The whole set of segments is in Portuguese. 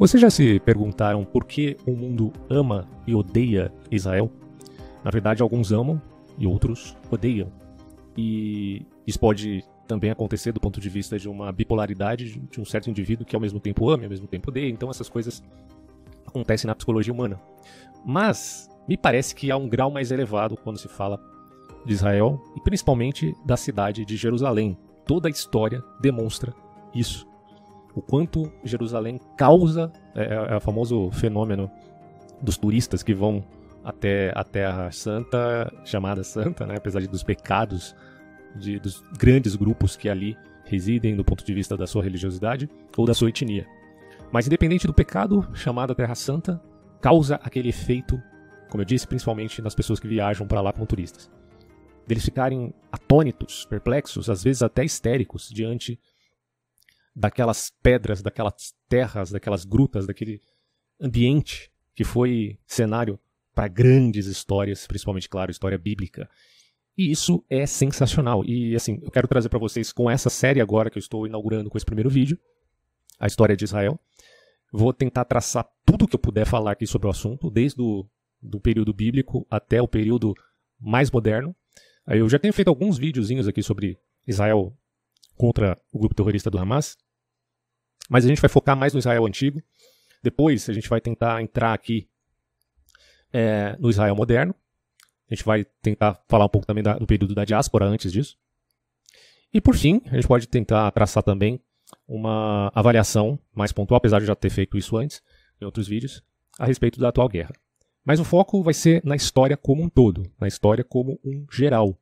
Vocês já se perguntaram por que o mundo ama e odeia Israel? Na verdade, alguns amam e outros odeiam. E isso pode também acontecer do ponto de vista de uma bipolaridade de um certo indivíduo que ao mesmo tempo ama e ao mesmo tempo odeia. Então essas coisas acontecem na psicologia humana. Mas me parece que há um grau mais elevado quando se fala de Israel e principalmente da cidade de Jerusalém. Toda a história demonstra isso. O quanto Jerusalém causa, é, é, é o famoso fenômeno dos turistas que vão até a Terra Santa, chamada Santa, né, apesar de dos pecados de, dos grandes grupos que ali residem do ponto de vista da sua religiosidade ou da sua etnia. Mas independente do pecado, chamada Terra Santa causa aquele efeito, como eu disse, principalmente nas pessoas que viajam para lá como turistas. Deles ficarem atônitos, perplexos, às vezes até histéricos diante daquelas pedras, daquelas terras, daquelas grutas, daquele ambiente que foi cenário para grandes histórias, principalmente, claro, história bíblica. E isso é sensacional. E assim, eu quero trazer para vocês com essa série agora que eu estou inaugurando com esse primeiro vídeo, a história de Israel. Vou tentar traçar tudo que eu puder falar aqui sobre o assunto, desde o do período bíblico até o período mais moderno. Eu já tenho feito alguns videozinhos aqui sobre Israel contra o grupo terrorista do Hamas, mas a gente vai focar mais no Israel antigo. Depois a gente vai tentar entrar aqui é, no Israel moderno. A gente vai tentar falar um pouco também da, do período da diáspora antes disso. E por fim, a gente pode tentar traçar também uma avaliação mais pontual, apesar de já ter feito isso antes em outros vídeos, a respeito da atual guerra. Mas o foco vai ser na história como um todo, na história como um geral.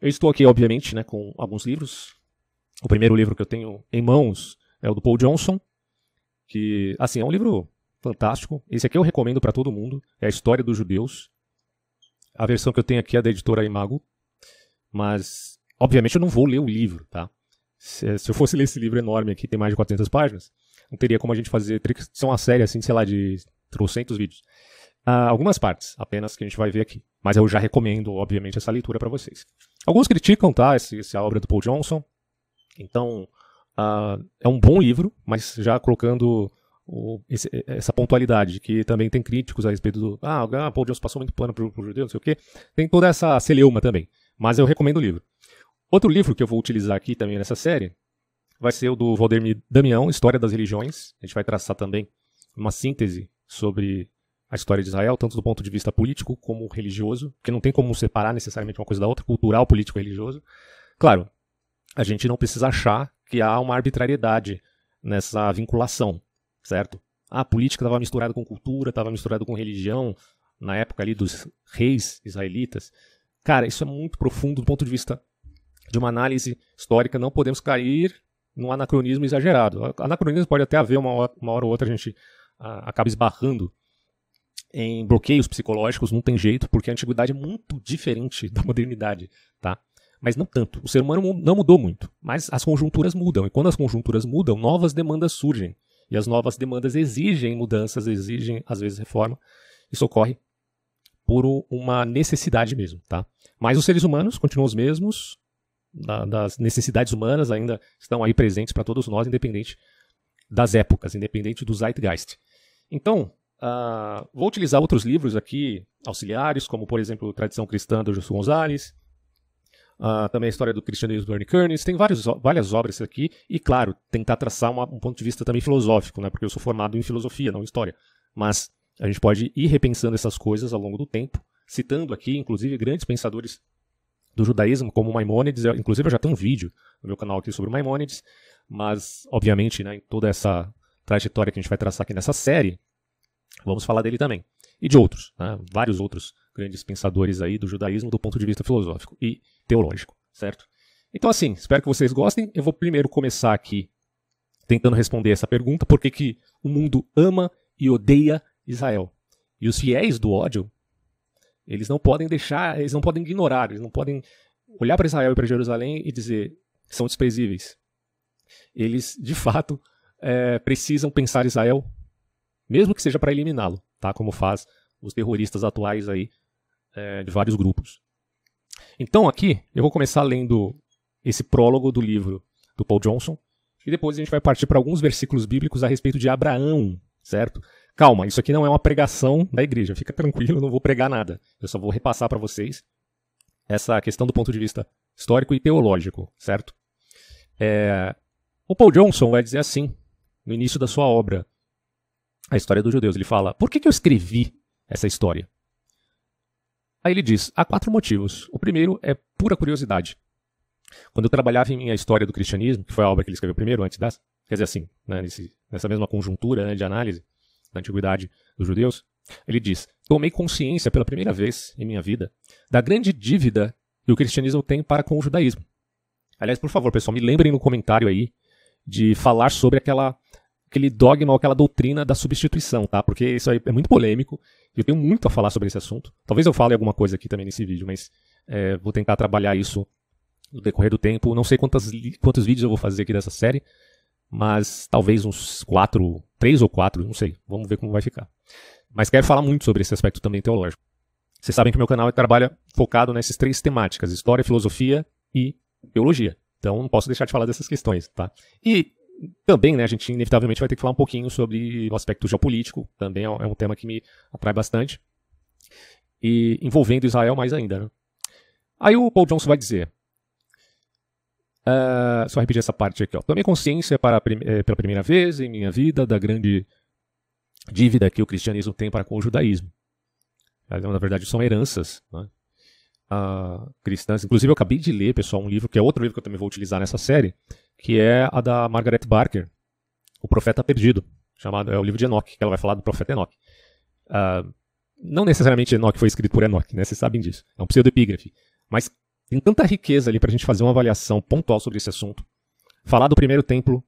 Eu estou aqui, obviamente, né, com alguns livros. O primeiro livro que eu tenho em mãos é o do Paul Johnson, que, assim, é um livro fantástico. Esse aqui eu recomendo para todo mundo. É a História dos Judeus. A versão que eu tenho aqui é da editora Imago. Mas, obviamente, eu não vou ler o livro, tá? Se, se eu fosse ler esse livro enorme aqui, tem mais de 400 páginas, não teria como a gente fazer. Que ser uma série, assim, sei lá, de trocentos vídeos. Uh, algumas partes, apenas que a gente vai ver aqui. Mas eu já recomendo, obviamente, essa leitura para vocês. Alguns criticam, tá? Essa obra do Paul Johnson. Então, uh, é um bom livro, mas já colocando o, esse, essa pontualidade, que também tem críticos a respeito do. Ah, ah Paul Jones passou muito pano pro, pro judeu, não sei o quê. Tem toda essa celeuma também. Mas eu recomendo o livro. Outro livro que eu vou utilizar aqui também nessa série vai ser o do Valdemir Damião, História das Religiões. A gente vai traçar também uma síntese sobre a história de Israel, tanto do ponto de vista político como religioso, porque não tem como separar necessariamente uma coisa da outra, cultural, político e religioso. Claro, a gente não precisa achar que há uma arbitrariedade nessa vinculação certo? A política estava misturada com cultura, estava misturada com religião, na época ali dos reis israelitas. Cara, isso é muito profundo do ponto de vista de uma análise histórica. Não podemos cair num anacronismo exagerado. Anacronismo pode até haver uma hora, uma hora ou outra a gente acaba esbarrando em bloqueios psicológicos, não tem jeito, porque a antiguidade é muito diferente da modernidade, tá? Mas não tanto. O ser humano não mudou muito, mas as conjunturas mudam. E quando as conjunturas mudam, novas demandas surgem. E as novas demandas exigem mudanças, exigem, às vezes, reforma. Isso ocorre por uma necessidade mesmo, tá? Mas os seres humanos continuam os mesmos, da, das necessidades humanas ainda estão aí presentes para todos nós, independente das épocas, independente do zeitgeist. Então, uh, vou utilizar outros livros aqui, auxiliares, como, por exemplo, Tradição Cristã do José Gonzalez, Uh, também a história do cristianismo do Ernie Kearns, tem vários, várias obras aqui, e claro, tentar traçar uma, um ponto de vista também filosófico, né, porque eu sou formado em filosofia, não em história. Mas a gente pode ir repensando essas coisas ao longo do tempo, citando aqui, inclusive, grandes pensadores do judaísmo, como Maimônides, eu, inclusive eu já tenho um vídeo no meu canal aqui sobre Maimônides, mas, obviamente, né, em toda essa trajetória que a gente vai traçar aqui nessa série, vamos falar dele também. E de outros, né, vários outros grandes pensadores aí do judaísmo do ponto de vista filosófico. E teológico, certo? Então, assim, espero que vocês gostem. Eu vou primeiro começar aqui tentando responder essa pergunta: por que, que o mundo ama e odeia Israel? E os fiéis do ódio, eles não podem deixar, eles não podem ignorar, eles não podem olhar para Israel e para Jerusalém e dizer que são desprezíveis. Eles, de fato, é, precisam pensar Israel, mesmo que seja para eliminá-lo, tá? Como faz os terroristas atuais aí é, de vários grupos. Então aqui eu vou começar lendo esse prólogo do livro do Paul Johnson e depois a gente vai partir para alguns versículos bíblicos a respeito de Abraão, certo? Calma, isso aqui não é uma pregação da igreja, fica tranquilo, não vou pregar nada. Eu só vou repassar para vocês essa questão do ponto de vista histórico e teológico, certo? É... O Paul Johnson vai dizer assim, no início da sua obra, A História dos Judeus. Ele fala: Por que, que eu escrevi essa história? Aí ele diz: há quatro motivos. O primeiro é pura curiosidade. Quando eu trabalhava em minha história do cristianismo, que foi a obra que ele escreveu primeiro, antes dessa, quer dizer assim, né, nesse, nessa mesma conjuntura né, de análise da antiguidade dos judeus, ele diz: tomei consciência pela primeira vez em minha vida da grande dívida que o cristianismo tem para com o judaísmo. Aliás, por favor, pessoal, me lembrem no comentário aí de falar sobre aquela aquele dogma ou aquela doutrina da substituição, tá? Porque isso aí é muito polêmico. Eu tenho muito a falar sobre esse assunto. Talvez eu fale alguma coisa aqui também nesse vídeo, mas é, vou tentar trabalhar isso no decorrer do tempo. Não sei quantas, quantos vídeos eu vou fazer aqui dessa série, mas talvez uns quatro, três ou quatro, não sei. Vamos ver como vai ficar. Mas quero falar muito sobre esse aspecto também teológico. Vocês sabem que meu canal trabalha focado nessas três temáticas: história, filosofia e teologia. Então não posso deixar de falar dessas questões, tá? E também, né, a gente inevitavelmente vai ter que falar um pouquinho sobre o aspecto geopolítico, também é um é tema que me atrai bastante. E envolvendo Israel mais ainda. Né? Aí o Paul Johnson vai dizer. Uh, só repetir essa parte aqui. Ó. Tomei consciência para, eh, pela primeira vez em minha vida da grande dívida que o cristianismo tem para com o judaísmo. Na verdade, são heranças né? Uh, cristãs. Inclusive, eu acabei de ler, pessoal, um livro que é outro livro que eu também vou utilizar nessa série, que é a da Margaret Barker, O Profeta Perdido, chamado é o livro de Enoch, que ela vai falar do profeta Enoch. Uh, não necessariamente Enoch foi escrito por Enoch, né? Vocês sabem disso. É um pseudoepígrafe. Mas tem tanta riqueza ali para a gente fazer uma avaliação pontual sobre esse assunto. Falar do primeiro templo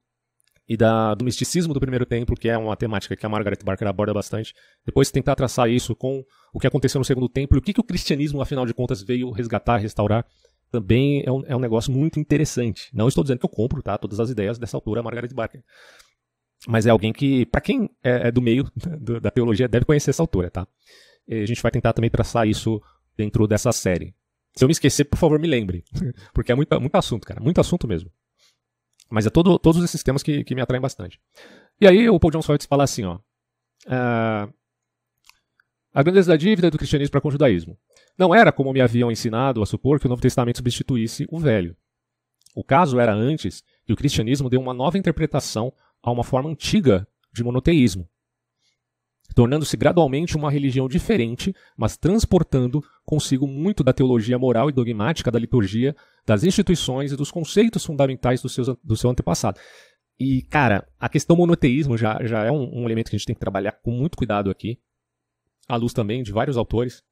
e da, do misticismo do primeiro templo, que é uma temática que a Margaret Barker aborda bastante. Depois tentar traçar isso com o que aconteceu no segundo templo e o que, que o cristianismo, afinal de contas, veio resgatar, restaurar também é um, é um negócio muito interessante. Não estou dizendo que eu compro tá, todas as ideias dessa autora, Margaret Barker. Mas é alguém que, para quem é, é, do meio da teologia, deve conhecer essa autora, tá? E a gente vai tentar também traçar isso dentro dessa série. Se eu me esquecer, por favor, me lembre. Porque é muito, muito assunto, cara. Muito assunto mesmo. Mas é todo, todos esses temas que, que me atraem bastante. E aí o Paul Johnson vai falar assim, ó. Uh, a grandeza da dívida do cristianismo para com o judaísmo. Não era como me haviam ensinado a supor que o Novo Testamento substituísse o Velho. O caso era antes que o cristianismo deu uma nova interpretação a uma forma antiga de monoteísmo, tornando-se gradualmente uma religião diferente, mas transportando consigo muito da teologia moral e dogmática da liturgia, das instituições e dos conceitos fundamentais do seu, do seu antepassado. E, cara, a questão monoteísmo já, já é um, um elemento que a gente tem que trabalhar com muito cuidado aqui, à luz também de vários autores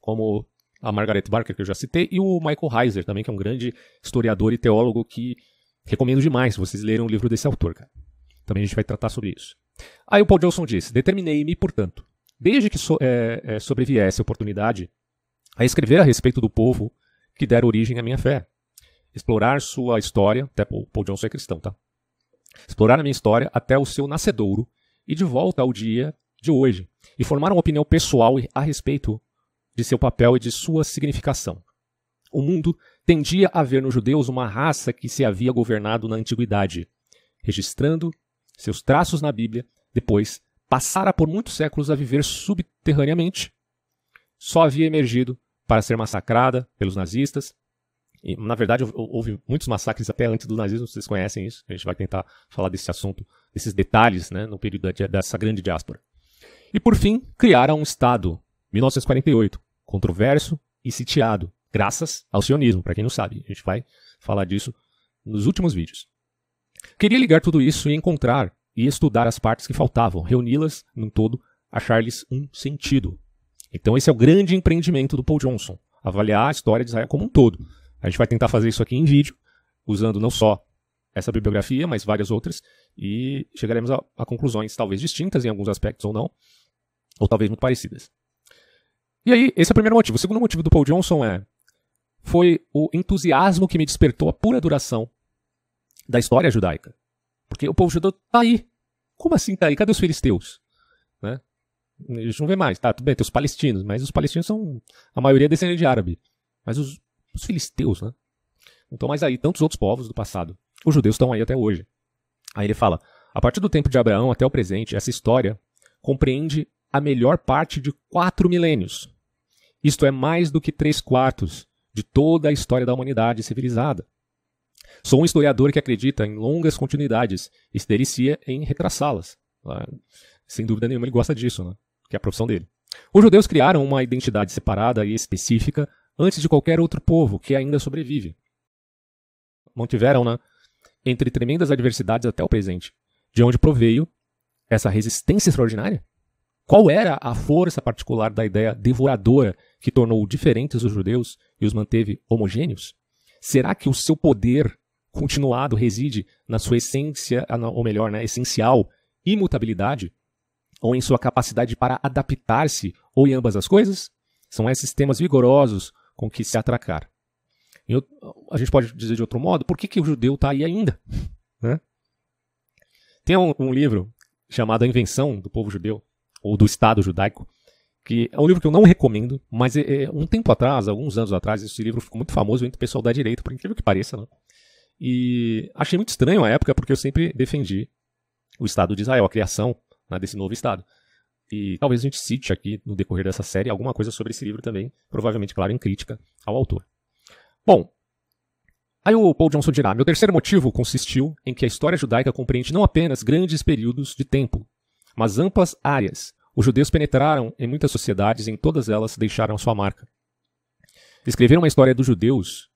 como a Margaret Barker, que eu já citei, e o Michael Heiser também, que é um grande historiador e teólogo que recomendo demais vocês lerem o livro desse autor, cara. Também a gente vai tratar sobre isso. Aí o Paul Johnson disse: Determinei-me, portanto, desde que so, é, é, sobreviesse a oportunidade, a escrever a respeito do povo que dera origem à minha fé. Explorar sua história, até Paul Johnson é cristão, tá? Explorar a minha história até o seu nascedouro e de volta ao dia de hoje, e formar uma opinião pessoal a respeito de seu papel e de sua significação. O mundo tendia a ver nos judeus uma raça que se havia governado na antiguidade, registrando seus traços na Bíblia, depois passara por muitos séculos a viver subterraneamente. Só havia emergido para ser massacrada pelos nazistas. E, na verdade, houve muitos massacres até antes do nazismo, vocês conhecem isso. A gente vai tentar falar desse assunto, desses detalhes, né, no período dessa grande diáspora. E, por fim, criaram um Estado, 1948, controverso e sitiado, graças ao sionismo, para quem não sabe. A gente vai falar disso nos últimos vídeos. Queria ligar tudo isso e encontrar e estudar as partes que faltavam, reuni-las num todo, achar-lhes um sentido. Então esse é o grande empreendimento do Paul Johnson, avaliar a história de Israel como um todo. A gente vai tentar fazer isso aqui em vídeo, usando não só essa bibliografia, mas várias outras, e chegaremos a, a conclusões talvez distintas em alguns aspectos ou não, ou talvez muito parecidas. E aí, esse é o primeiro motivo. O segundo motivo do Paul Johnson é foi o entusiasmo que me despertou a pura duração da história judaica. Porque o povo judeu tá aí. Como assim tá aí? Cadê os filisteus? Né? A gente não vê mais. Tá, tudo bem, tem os palestinos, mas os palestinos são a maioria descendente de árabe. Mas os, os filisteus, né? Não estão mais aí. Tantos outros povos do passado. Os judeus estão aí até hoje. Aí ele fala: A partir do tempo de Abraão até o presente, essa história compreende a melhor parte de quatro milênios. Isto é mais do que três quartos de toda a história da humanidade civilizada. Sou um historiador que acredita em longas continuidades e se delicia em retraçá-las. Ah, sem dúvida nenhuma, ele gosta disso, né? que é a profissão dele. Os judeus criaram uma identidade separada e específica antes de qualquer outro povo que ainda sobrevive. Mantiveram, né, entre tremendas adversidades até o presente, de onde proveio essa resistência extraordinária? Qual era a força particular da ideia devoradora que tornou diferentes os judeus e os manteve homogêneos? Será que o seu poder continuado reside na sua essência, ou melhor, na essencial imutabilidade? Ou em sua capacidade para adaptar-se, ou em ambas as coisas? São esses temas vigorosos com que se atracar. Eu, a gente pode dizer de outro modo, por que, que o judeu está aí ainda? Né? Tem um, um livro chamado A Invenção do Povo Judeu, ou do Estado Judaico, que é um livro que eu não recomendo, mas é, é, um tempo atrás, alguns anos atrás, esse livro ficou muito famoso entre o pessoal da direita, por incrível que pareça, né? E achei muito estranho a época, porque eu sempre defendi o Estado de Israel, a criação né, desse novo Estado. E talvez a gente cite aqui, no decorrer dessa série, alguma coisa sobre esse livro também, provavelmente, claro, em crítica ao autor. Bom, Aí o Paul Johnson dirá: Meu terceiro motivo consistiu em que a história judaica compreende não apenas grandes períodos de tempo, mas amplas áreas. Os judeus penetraram em muitas sociedades e em todas elas deixaram sua marca. Escrever uma história dos judeus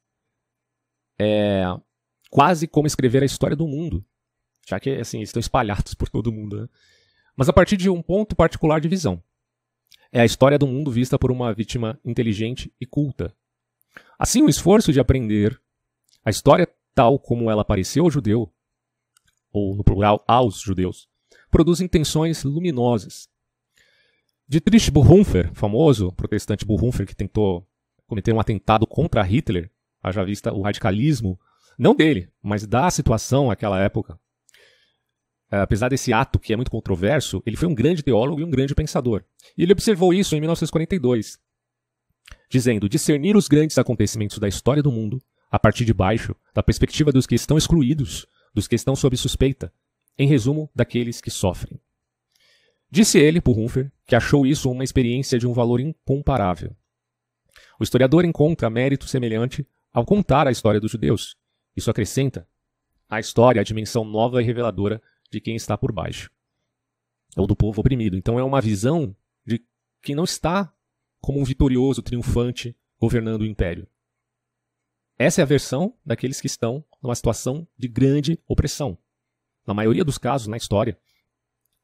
é quase como escrever a história do mundo, já que assim estão espalhados por todo o mundo. Né? Mas a partir de um ponto particular de visão. É a história do mundo vista por uma vítima inteligente e culta. Assim, o esforço de aprender a história, tal como ela apareceu ao judeu, ou no plural, aos judeus, produz intenções luminosas. Dietrich Bonhoeffer, famoso protestante Bonhoeffer que tentou cometer um atentado contra Hitler, haja vista o radicalismo, não dele, mas da situação naquela época. É, apesar desse ato que é muito controverso, ele foi um grande teólogo e um grande pensador. E ele observou isso em 1942, dizendo: discernir os grandes acontecimentos da história do mundo a partir de baixo, da perspectiva dos que estão excluídos, dos que estão sob suspeita, em resumo, daqueles que sofrem. Disse ele, por Humfer, que achou isso uma experiência de um valor incomparável. O historiador encontra mérito semelhante ao contar a história dos judeus. Isso acrescenta à história a dimensão nova e reveladora de quem está por baixo, ou do povo oprimido. Então é uma visão de quem não está como um vitorioso, triunfante, governando o império, essa é a versão daqueles que estão numa situação de grande opressão. Na maioria dos casos na história,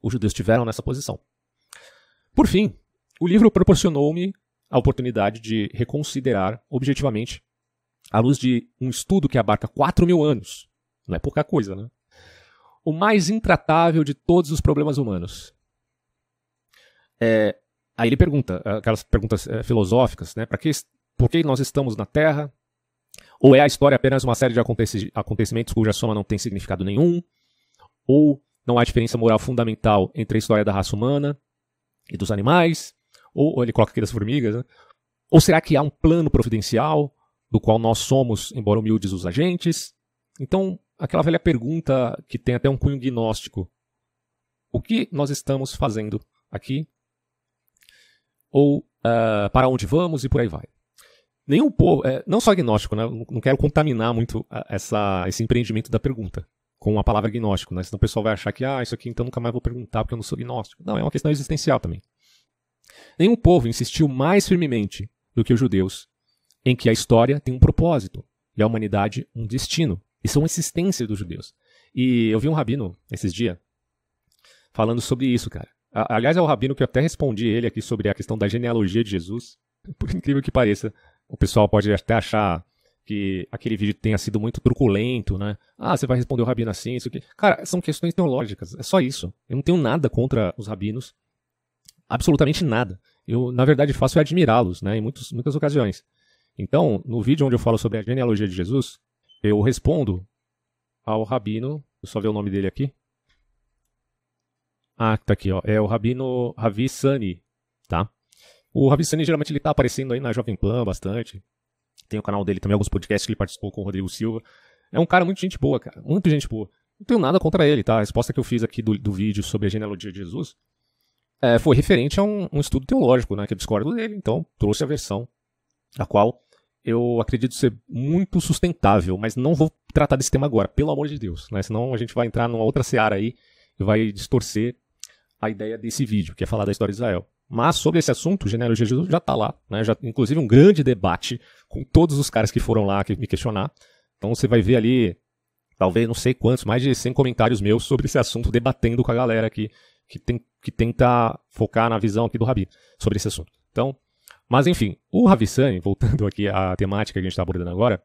os judeus estiveram nessa posição. Por fim, o livro proporcionou-me a oportunidade de reconsiderar objetivamente, à luz de um estudo que abarca 4 mil anos, não é pouca coisa, né? O mais intratável de todos os problemas humanos. É, aí ele pergunta, aquelas perguntas é, filosóficas, né? Que, por que nós estamos na Terra? Ou é a história apenas uma série de acontecimentos cuja soma não tem significado nenhum? Ou não há diferença moral fundamental entre a história da raça humana e dos animais? Ou, ou ele coloca aqui das formigas, né? Ou será que há um plano providencial do qual nós somos, embora humildes, os agentes? Então, aquela velha pergunta que tem até um cunho gnóstico. O que nós estamos fazendo aqui? Ou uh, para onde vamos e por aí vai nenhum povo, é, não só agnóstico, né? Não quero contaminar muito essa, esse empreendimento da pergunta com a palavra agnóstico, né? Senão o pessoal vai achar que, ah, isso aqui então nunca mais vou perguntar porque eu não sou agnóstico. Não, é uma questão existencial também. Nenhum povo insistiu mais firmemente do que os judeus em que a história tem um propósito e a humanidade um destino. Isso é uma insistência dos judeus. E eu vi um rabino esses dias falando sobre isso, cara. Aliás, é o rabino que eu até respondi ele aqui sobre a questão da genealogia de Jesus. Por incrível que pareça, o pessoal pode até achar que aquele vídeo tenha sido muito truculento, né? Ah, você vai responder o rabino assim, isso aqui. Cara, são questões teológicas, é só isso. Eu não tenho nada contra os rabinos, absolutamente nada. Eu, na verdade, faço é admirá-los, né, em muitos, muitas ocasiões. Então, no vídeo onde eu falo sobre a genealogia de Jesus, eu respondo ao rabino, eu só ver o nome dele aqui. Ah, tá aqui, ó. É o rabino Ravi Sani, tá? O Ravissani geralmente ele tá aparecendo aí na Jovem Pan bastante. Tem o canal dele também, alguns podcasts que ele participou com o Rodrigo Silva. É um cara muito gente boa, cara. Muito gente boa. não tenho nada contra ele, tá? A resposta que eu fiz aqui do, do vídeo sobre a genealogia de Jesus é, foi referente a um, um, estudo teológico, né? Que eu discordo dele, então trouxe a versão a qual eu acredito ser muito sustentável, mas não vou tratar desse tema agora, pelo amor de Deus, né? Senão a gente vai entrar numa outra seara aí e vai distorcer a ideia desse vídeo, que é falar da história de Israel. Mas sobre esse assunto, o de Jesus já está lá, né? Já, inclusive um grande debate com todos os caras que foram lá me questionar. Então você vai ver ali, talvez não sei quantos, mais de 100 comentários meus sobre esse assunto, debatendo com a galera aqui que, tem, que tenta focar na visão aqui do Rabi sobre esse assunto. Então, mas enfim, o Ravissani, voltando aqui à temática que a gente está abordando agora,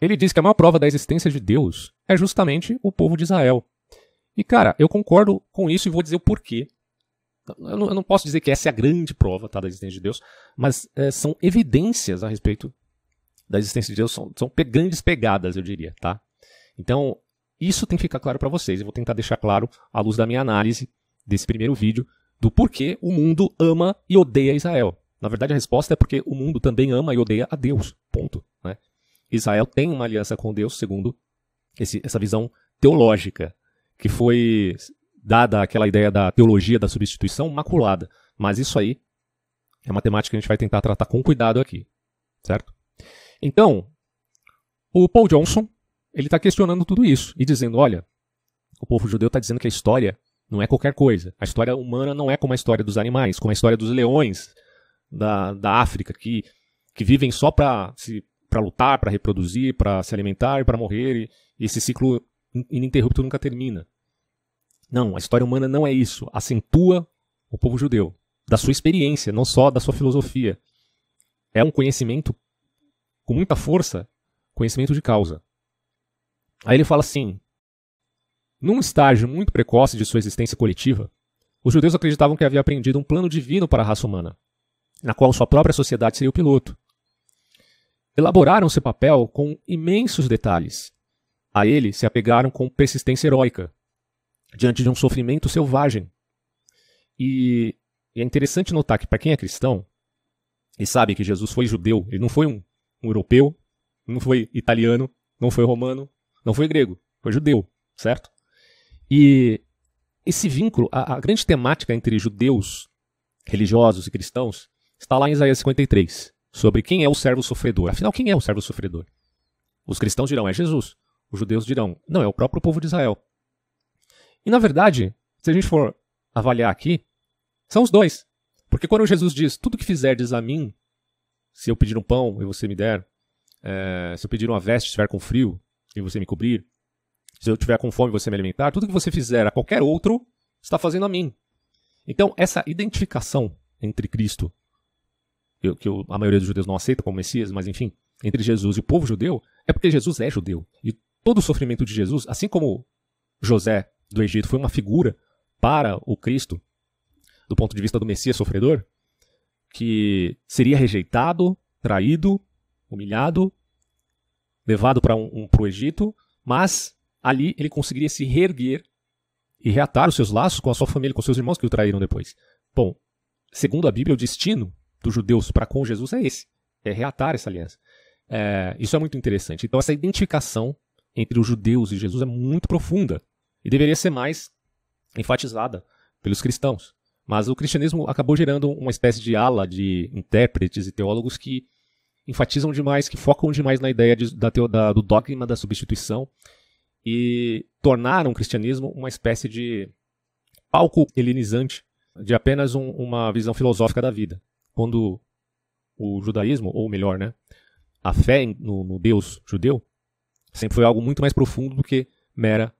ele diz que a maior prova da existência de Deus é justamente o povo de Israel. E cara, eu concordo com isso e vou dizer o porquê. Eu não, eu não, posso dizer que essa é a grande prova tá, da existência de Deus, mas é, são evidências a respeito da existência de Deus, são, são grandes pegadas, eu diria, tá? Então, isso tem que ficar claro para vocês. Eu vou tentar deixar claro, à luz da minha análise desse primeiro vídeo, do porquê o mundo ama e odeia Israel. Na verdade, a resposta é porque o mundo também ama e odeia a Deus. Ponto. Né? Israel tem uma aliança com Deus, segundo esse, essa visão teológica, que foi dada aquela ideia da teologia da substituição maculada. Mas isso aí é uma temática que a gente vai tentar tratar com cuidado aqui, certo? Então, o Paul Johnson ele está questionando tudo isso e dizendo, olha, o povo judeu está dizendo que a história não é qualquer coisa. A história humana não é como a história dos animais, como a história dos leões da, da África, que, que vivem só para lutar, para reproduzir, para se alimentar e para morrer, e, esse ciclo ininterrupto nunca termina. Não, a história humana não é isso. Acentua o povo judeu, da sua experiência, não só da sua filosofia. É um conhecimento com muita força, conhecimento de causa. Aí ele fala assim: num estágio muito precoce de sua existência coletiva, os judeus acreditavam que havia aprendido um plano divino para a raça humana, na qual sua própria sociedade seria o piloto. Elaboraram seu papel com imensos detalhes. A ele se apegaram com persistência heróica, diante de um sofrimento selvagem. E, e é interessante notar que, para quem é cristão, e sabe que Jesus foi judeu, ele não foi um, um europeu, não foi italiano, não foi romano, não foi grego, foi judeu, certo? E esse vínculo, a, a grande temática entre judeus, religiosos e cristãos, está lá em Isaías 53, sobre quem é o servo sofredor. Afinal, quem é o servo sofredor? Os cristãos dirão, é Jesus. Os judeus dirão, não, é o próprio povo de Israel. E na verdade, se a gente for avaliar aqui, são os dois. Porque quando Jesus diz, tudo que fizerdes a mim, se eu pedir um pão e você me der, é, se eu pedir uma veste e estiver com frio e você me cobrir, se eu estiver com fome e você me alimentar, tudo que você fizer a qualquer outro, está fazendo a mim. Então, essa identificação entre Cristo, que a maioria dos judeus não aceita como Messias, mas enfim, entre Jesus e o povo judeu, é porque Jesus é judeu. E todo o sofrimento de Jesus, assim como José do Egito foi uma figura para o Cristo, do ponto de vista do Messias sofredor, que seria rejeitado, traído, humilhado, levado para um, um, o Egito, mas ali ele conseguiria se reerguer e reatar os seus laços com a sua família, com seus irmãos que o traíram depois. Bom, segundo a Bíblia, o destino dos judeus para com Jesus é esse: é reatar essa aliança. É, isso é muito interessante. Então, essa identificação entre os judeus e Jesus é muito profunda e deveria ser mais enfatizada pelos cristãos. Mas o cristianismo acabou gerando uma espécie de ala de intérpretes e teólogos que enfatizam demais, que focam demais na ideia de, da, da, do dogma da substituição e tornaram o cristianismo uma espécie de palco helenizante de apenas um, uma visão filosófica da vida. Quando o judaísmo, ou melhor, né, a fé no, no Deus judeu, sempre foi algo muito mais profundo do que mera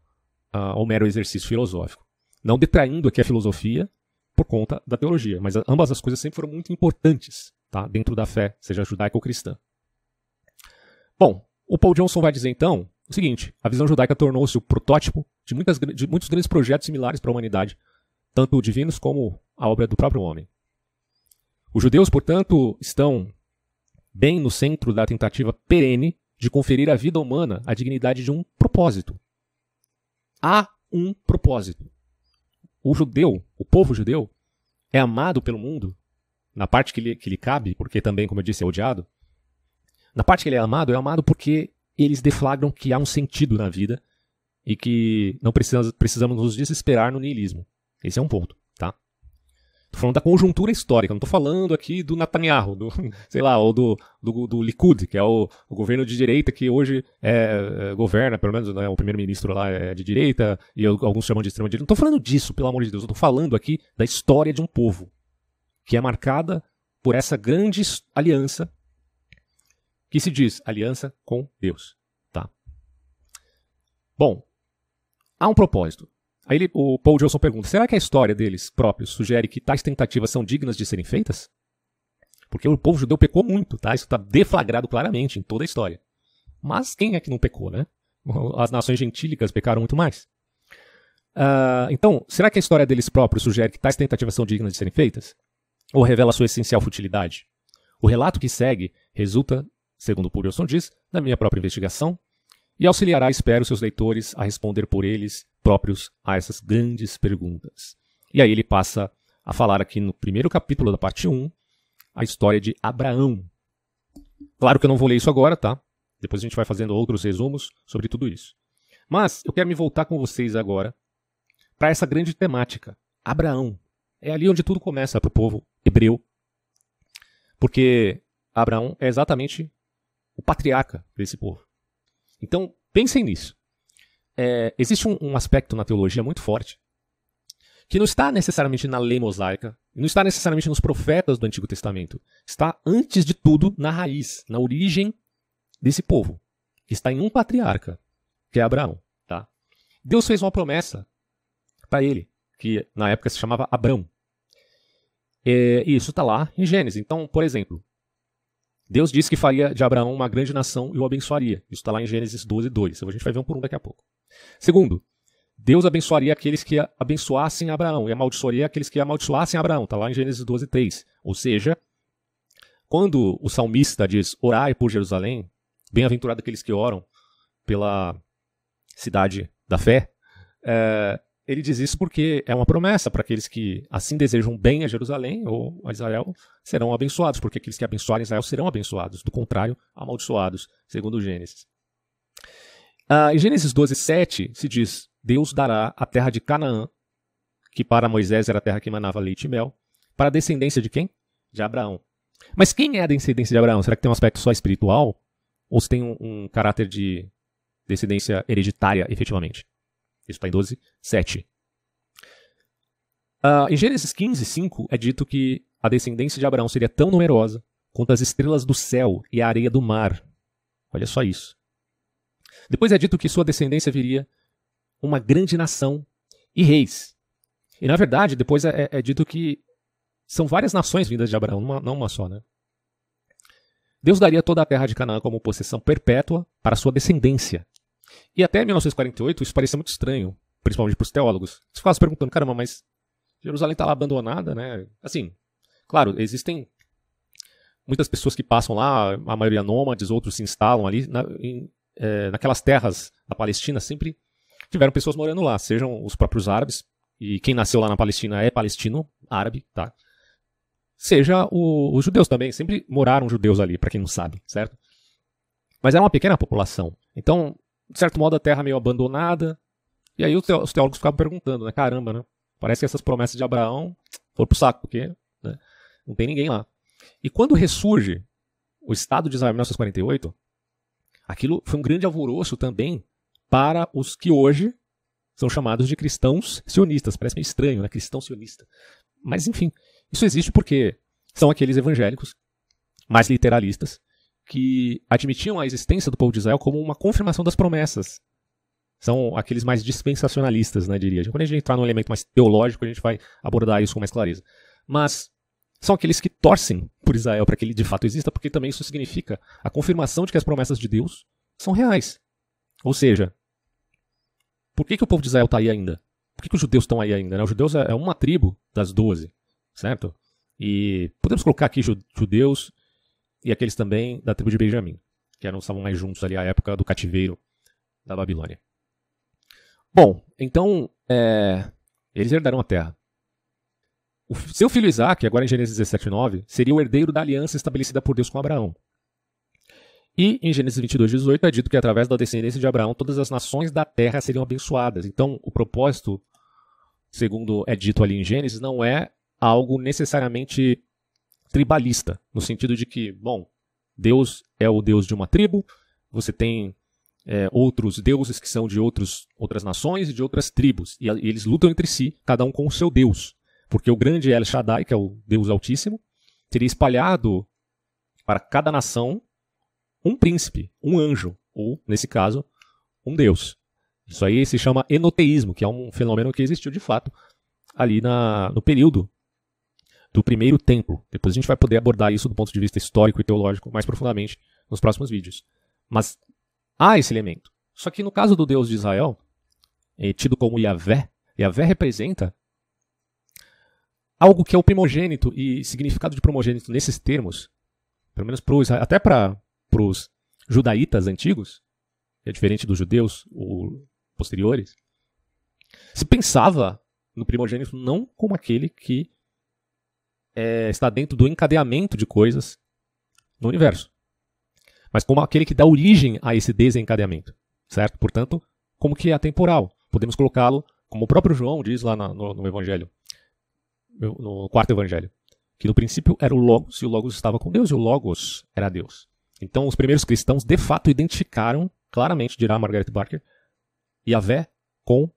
uh, ao mero exercício filosófico. Não detraindo aqui a filosofia por conta da teologia, mas ambas as coisas sempre foram muito importantes tá, dentro da fé, seja judaica ou cristã. Bom, o Paul Johnson vai dizer então o seguinte: a visão judaica tornou-se o protótipo de, muitas, de muitos grandes projetos similares para a humanidade, tanto divinos como a obra do próprio homem. Os judeus, portanto, estão bem no centro da tentativa perene de conferir à vida humana a dignidade de um propósito, há um propósito. O judeu, o povo judeu, é amado pelo mundo, na parte que lhe, que lhe cabe, porque também, como eu disse, é odiado. Na parte que ele é amado, é amado porque eles deflagram que há um sentido na vida e que não precisamos, precisamos nos desesperar no niilismo. Esse é um ponto? Tô falando da conjuntura histórica, não tô falando aqui do Netanyahu, do, sei lá, ou do, do, do Likud, que é o, o, governo de direita que hoje é, é, governa, pelo menos né, o primeiro-ministro lá é de direita, e alguns chamam de extrema-direita. Não tô falando disso, pelo amor de Deus, eu tô falando aqui da história de um povo, que é marcada por essa grande aliança que se diz aliança com Deus. Tá? Bom, há um propósito. Aí ele, o Paul Johnson pergunta: será que a história deles próprios sugere que tais tentativas são dignas de serem feitas? Porque o povo judeu pecou muito, tá? Isso está deflagrado claramente em toda a história. Mas quem é que não pecou, né? As nações gentílicas pecaram muito mais. Uh, então, será que a história deles próprios sugere que tais tentativas são dignas de serem feitas? Ou revela sua essencial futilidade? O relato que segue resulta, segundo Johnson diz, da minha própria investigação e auxiliará, espero, seus leitores a responder por eles próprios a essas grandes perguntas. E aí ele passa a falar aqui no primeiro capítulo da parte 1 a história de Abraão. Claro que eu não vou ler isso agora, tá? Depois a gente vai fazendo outros resumos sobre tudo isso. Mas eu quero me voltar com vocês agora para essa grande temática. Abraão. É ali onde tudo começa para o povo hebreu. Porque Abraão é exatamente o patriarca desse povo. Então, pensem nisso. É, existe um, um aspecto na teologia muito forte que não está necessariamente na lei mosaica, não está necessariamente nos profetas do Antigo Testamento. Está, antes de tudo, na raiz, na origem desse povo. Está em um patriarca, que é Abraão. Tá? Deus fez uma promessa para ele, que na época se chamava Abrão. É, e isso está lá em Gênesis. Então, por exemplo, Deus disse que faria de Abraão uma grande nação e o abençoaria. Isso está lá em Gênesis 12, 2. A gente vai ver um por um daqui a pouco. Segundo, Deus abençoaria aqueles que abençoassem Abraão e amaldiçoaria aqueles que amaldiçoassem Abraão. Está lá em Gênesis 12, 3. Ou seja, quando o salmista diz orai por Jerusalém, bem-aventurado aqueles que oram pela cidade da fé, é, ele diz isso porque é uma promessa para aqueles que assim desejam bem a Jerusalém ou a Israel serão abençoados, porque aqueles que abençoarem Israel serão abençoados, do contrário, amaldiçoados, segundo Gênesis. Ah, em Gênesis 12, 7 se diz: Deus dará a terra de Canaã, que para Moisés era a terra que emanava leite e mel, para a descendência de quem? De Abraão. Mas quem é a descendência de Abraão? Será que tem um aspecto só espiritual? Ou se tem um, um caráter de descendência hereditária, efetivamente? Isso está em 12, 7. Uh, em Gênesis 15, 5, é dito que a descendência de Abraão seria tão numerosa quanto as estrelas do céu e a areia do mar. Olha só isso. Depois é dito que sua descendência viria uma grande nação e reis. E na verdade, depois é, é, dito que são várias nações vindas de Abraão, uma, não uma só, né? Deus daria toda a terra de Canaã como possessão perpétua para sua descendência. E até 1948 isso parecia muito estranho, principalmente para os teólogos. Você ficava se perguntando, caramba, mas Jerusalém está lá abandonada, né? Assim, claro, existem muitas pessoas que passam lá, a maioria nômades, outros se instalam ali. Na, em, é, naquelas terras da Palestina sempre tiveram pessoas morando lá, sejam os próprios árabes, e quem nasceu lá na Palestina é palestino, árabe, tá? Seja o, os judeus também, sempre moraram judeus ali, para quem não sabe, certo? Mas era uma pequena população. Então, de certo modo, a terra meio abandonada. E aí os teólogos ficavam perguntando, né? Caramba, né? Parece que essas promessas de Abraão foram pro saco, porque né? não tem ninguém lá. E quando ressurge o Estado de Israel em 1948, aquilo foi um grande alvoroço também para os que hoje são chamados de cristãos sionistas. Parece meio estranho, né? Cristão sionista. Mas, enfim, isso existe porque são aqueles evangélicos mais literalistas que admitiam a existência do povo de Israel como uma confirmação das promessas. São aqueles mais dispensacionalistas, né, diria. Quando a gente entrar num elemento mais teológico, a gente vai abordar isso com mais clareza. Mas são aqueles que torcem por Israel para que ele de fato exista, porque também isso significa a confirmação de que as promessas de Deus são reais. Ou seja, por que, que o povo de Israel está aí ainda? Por que, que os judeus estão aí ainda? Né? Os judeus é uma tribo das doze, certo? E podemos colocar aqui judeus e aqueles também da tribo de Benjamim, que eram, estavam mais juntos ali à época do cativeiro da Babilônia. Bom, então é, eles herdaram a terra. O seu filho Isaac, agora em Gênesis 17, 9, seria o herdeiro da aliança estabelecida por Deus com Abraão. E em Gênesis 22, 18 é dito que através da descendência de Abraão todas as nações da terra seriam abençoadas. Então, o propósito, segundo é dito ali em Gênesis, não é algo necessariamente tribalista, no sentido de que, bom, Deus é o Deus de uma tribo, você tem é, outros deuses que são de outros, outras nações e de outras tribos, e, e eles lutam entre si, cada um com o seu Deus. Porque o grande El Shaddai, que é o Deus Altíssimo, teria espalhado para cada nação um príncipe, um anjo, ou, nesse caso, um deus. Isso aí se chama enoteísmo, que é um fenômeno que existiu de fato ali na, no período do primeiro templo. Depois a gente vai poder abordar isso do ponto de vista histórico e teológico mais profundamente nos próximos vídeos. Mas há esse elemento. Só que no caso do Deus de Israel, é tido como Yahvé, Yahvé representa algo que é o primogênito e significado de primogênito nesses termos, pelo menos pro, até para os judaítas antigos, que é diferente dos judeus ou posteriores, se pensava no primogênito não como aquele que é, está dentro do encadeamento de coisas no universo, mas como aquele que dá origem a esse desencadeamento, certo? Portanto, como que é atemporal. Podemos colocá-lo, como o próprio João diz lá no, no Evangelho, no quarto Evangelho, que no princípio era o Logos, e o Logos estava com Deus, e o Logos era Deus. Então, os primeiros cristãos, de fato, identificaram claramente, dirá Margaret Barker, Yahvé com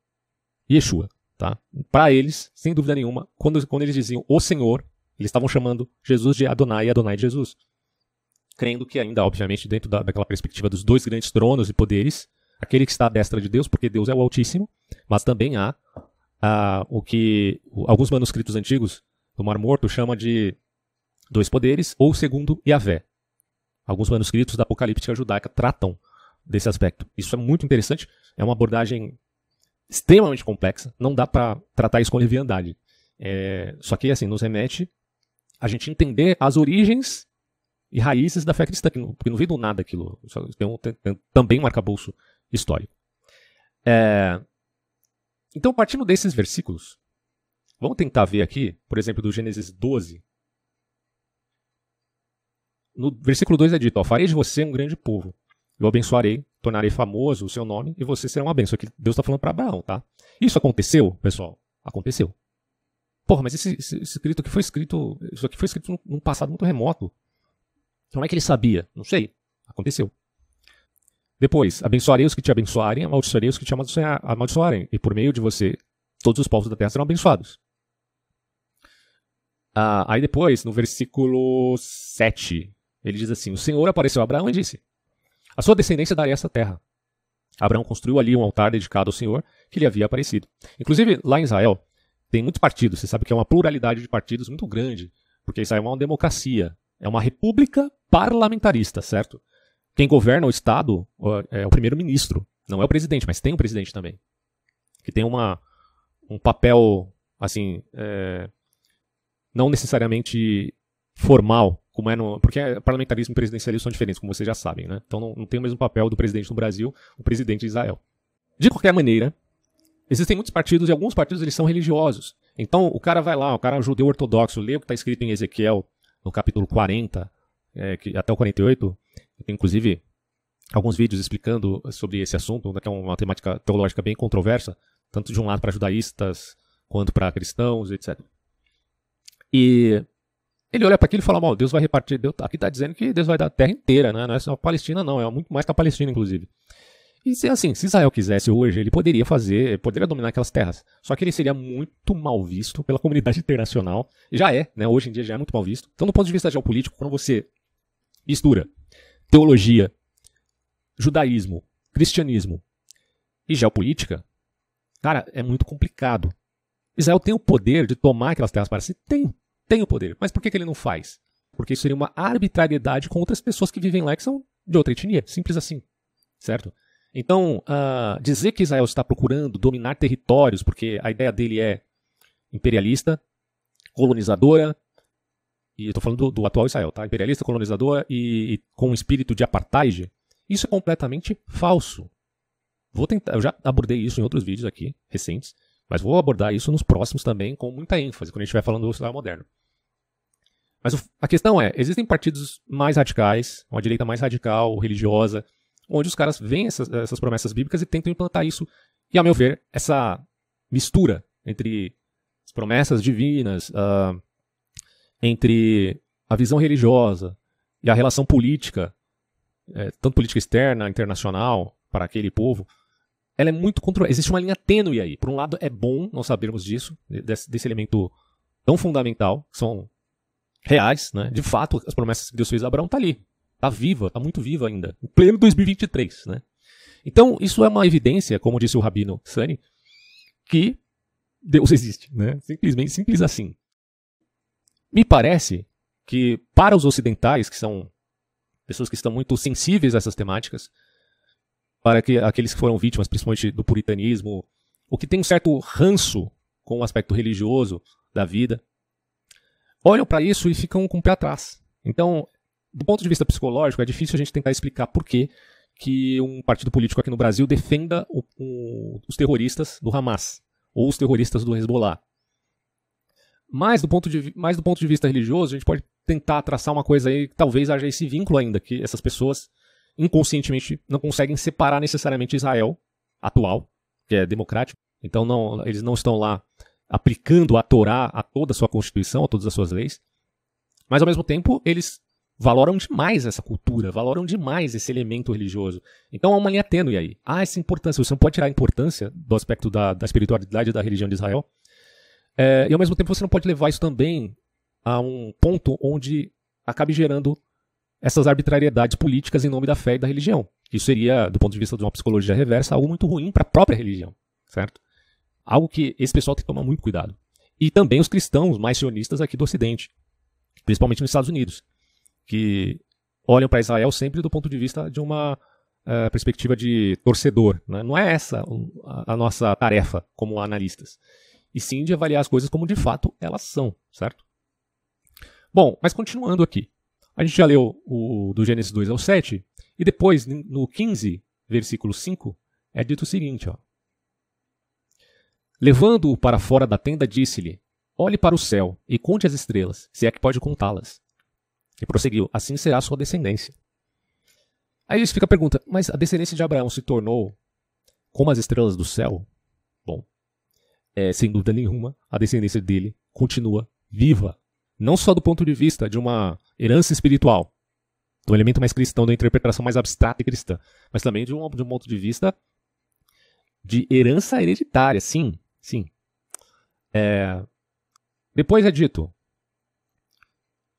Yeshua. Tá? Para eles, sem dúvida nenhuma, quando, quando eles diziam o Senhor, eles estavam chamando Jesus de Adonai e Adonai de Jesus. Crendo que ainda, obviamente, dentro da, daquela perspectiva dos dois grandes tronos e poderes, aquele que está à destra de Deus, porque Deus é o Altíssimo, mas também há o que alguns manuscritos antigos do Mar Morto chamam de dois poderes, ou segundo Yahvé. Alguns manuscritos da Apocalíptica judaica tratam desse aspecto. Isso é muito interessante, é uma abordagem extremamente complexa, não dá para tratar isso com leviandade. É, só que, assim, nos remete a gente entender as origens e raízes da fé cristã, que não, porque não veio do nada aquilo. Tem, um, tem, tem também um arcabouço histórico. É, então, partindo desses versículos, vamos tentar ver aqui, por exemplo, do Gênesis 12. No versículo 2 é dito: ó, Farei de você um grande povo. Eu abençoarei, tornarei famoso o seu nome e você será uma bênção. Aqui Deus está falando para Abraão, tá? Isso aconteceu, pessoal? Aconteceu. Porra, mas esse, esse, esse, escrito aqui foi escrito. Isso aqui foi escrito num passado muito remoto. Como é que ele sabia? Não sei. Aconteceu. Depois, abençoarei os que te abençoarem, amaldiçoarei os que te amaldiçoarem. E por meio de você, todos os povos da terra serão abençoados. Ah, aí depois, no versículo 7, ele diz assim: O Senhor apareceu a Abraão e disse: A sua descendência dará essa terra. Abraão construiu ali um altar dedicado ao Senhor que lhe havia aparecido. Inclusive, lá em Israel, tem muitos partidos. Você sabe que é uma pluralidade de partidos muito grande, porque Israel é uma democracia. É uma república parlamentarista, certo? Quem governa o Estado é o primeiro-ministro. Não é o presidente, mas tem o presidente também. Que tem uma, um papel, assim, é, não necessariamente formal, como é no. Porque parlamentarismo e presidencialismo são diferentes, como vocês já sabem, né? Então não, não tem o mesmo papel do presidente no Brasil, o presidente de Israel. De qualquer maneira, existem muitos partidos e alguns partidos eles são religiosos. Então o cara vai lá, o cara é um judeu ortodoxo, lê o que está escrito em Ezequiel, no capítulo 40, é, que, até o 48, tem inclusive alguns vídeos explicando sobre esse assunto, né, que é uma temática teológica bem controversa, tanto de um lado para judaístas quanto para cristãos, etc. E ele olha para aquilo e fala: Mal, Deus vai repartir. Deus, aqui está dizendo que Deus vai dar a terra inteira, né? não é só a Palestina, não, é muito mais que a Palestina, inclusive. E assim, se Israel quisesse hoje, ele poderia fazer, poderia dominar aquelas terras. Só que ele seria muito mal visto pela comunidade internacional. Já é, né? Hoje em dia já é muito mal visto. Então, do ponto de vista geopolítico, quando você mistura teologia, judaísmo, cristianismo e geopolítica, cara, é muito complicado. Israel tem o poder de tomar aquelas terras para si? Tem, tem o poder. Mas por que, que ele não faz? Porque isso seria uma arbitrariedade com outras pessoas que vivem lá que são de outra etnia. Simples assim. Certo? Então, uh, dizer que Israel está procurando dominar territórios, porque a ideia dele é imperialista, colonizadora, e estou falando do, do, atual Israel, tá? Imperialista, colonizador e, e, com um espírito de apartheid. Isso é completamente falso. Vou tentar, eu já abordei isso em outros vídeos aqui, recentes, mas vou abordar isso nos próximos também com muita ênfase, quando a gente estiver falando do Israel moderno. Mas a questão é, existem partidos mais radicais, uma direita mais radical, religiosa, onde os caras veem essas, essas promessas bíblicas e tentam implantar isso. E, a meu ver, essa mistura entre as promessas divinas, uh, entre a visão religiosa e a relação política, é, tanto política externa, internacional, para aquele povo, ela é muito controversa. Existe uma linha tênue aí. Por um lado, é bom nós sabermos disso, desse, desse elemento tão fundamental, que são reais, né? De fato, as promessas que Deus fez a Abraão tá ali. Tá viva, tá muito viva ainda. Em pleno 2023, né? Então, isso é uma evidência, como disse o Rabino Sani, que Deus existe, né? Simplesmente, simples assim. Me parece que para os ocidentais, que são pessoas que estão muito sensíveis a essas temáticas, para que, aqueles que foram vítimas, principalmente do puritanismo, o que tem um certo ranço com o aspecto religioso da vida, olham para isso e ficam com o pé atrás. Então, do ponto de vista psicológico, é difícil a gente tentar explicar por que, que um partido político aqui no Brasil defenda o, o, os terroristas do Hamas ou os terroristas do Hezbollah. Mas do, ponto de, mais do ponto de vista religioso, a gente pode tentar traçar uma coisa aí que talvez haja esse vínculo ainda, que essas pessoas inconscientemente não conseguem separar necessariamente Israel atual, que é democrático. Então não, eles não estão lá aplicando a Torá a toda a sua constituição, a todas as suas leis. Mas ao mesmo tempo, eles valoram demais essa cultura, valoram demais esse elemento religioso. Então há uma linha tênue aí. Há essa importância. Você não pode tirar a importância do aspecto da, da espiritualidade da religião de Israel. É, e ao mesmo tempo você não pode levar isso também a um ponto onde acabe gerando essas arbitrariedades políticas em nome da fé e da religião. Isso seria, do ponto de vista de uma psicologia reversa, algo muito ruim para a própria religião, certo? Algo que esse pessoal tem que tomar muito cuidado. E também os cristãos mais sionistas aqui do Ocidente, principalmente nos Estados Unidos, que olham para Israel sempre do ponto de vista de uma uh, perspectiva de torcedor. Né? Não é essa a, a nossa tarefa como analistas, e sim de avaliar as coisas como de fato elas são, certo? Bom, mas continuando aqui. A gente já leu o do Gênesis 2 ao 7, e depois, no 15, versículo 5, é dito o seguinte. Levando-o para fora da tenda, disse-lhe: Olhe para o céu e conte as estrelas, se é que pode contá-las. E prosseguiu: Assim será a sua descendência. Aí fica a pergunta: Mas a descendência de Abraão se tornou como as estrelas do céu? Bom, é, sem dúvida nenhuma, a descendência dele continua viva. Não só do ponto de vista de uma herança espiritual, do elemento mais cristão, da interpretação mais abstrata e cristã, mas também de um, de um ponto de vista de herança hereditária, sim. Sim. É... Depois é dito,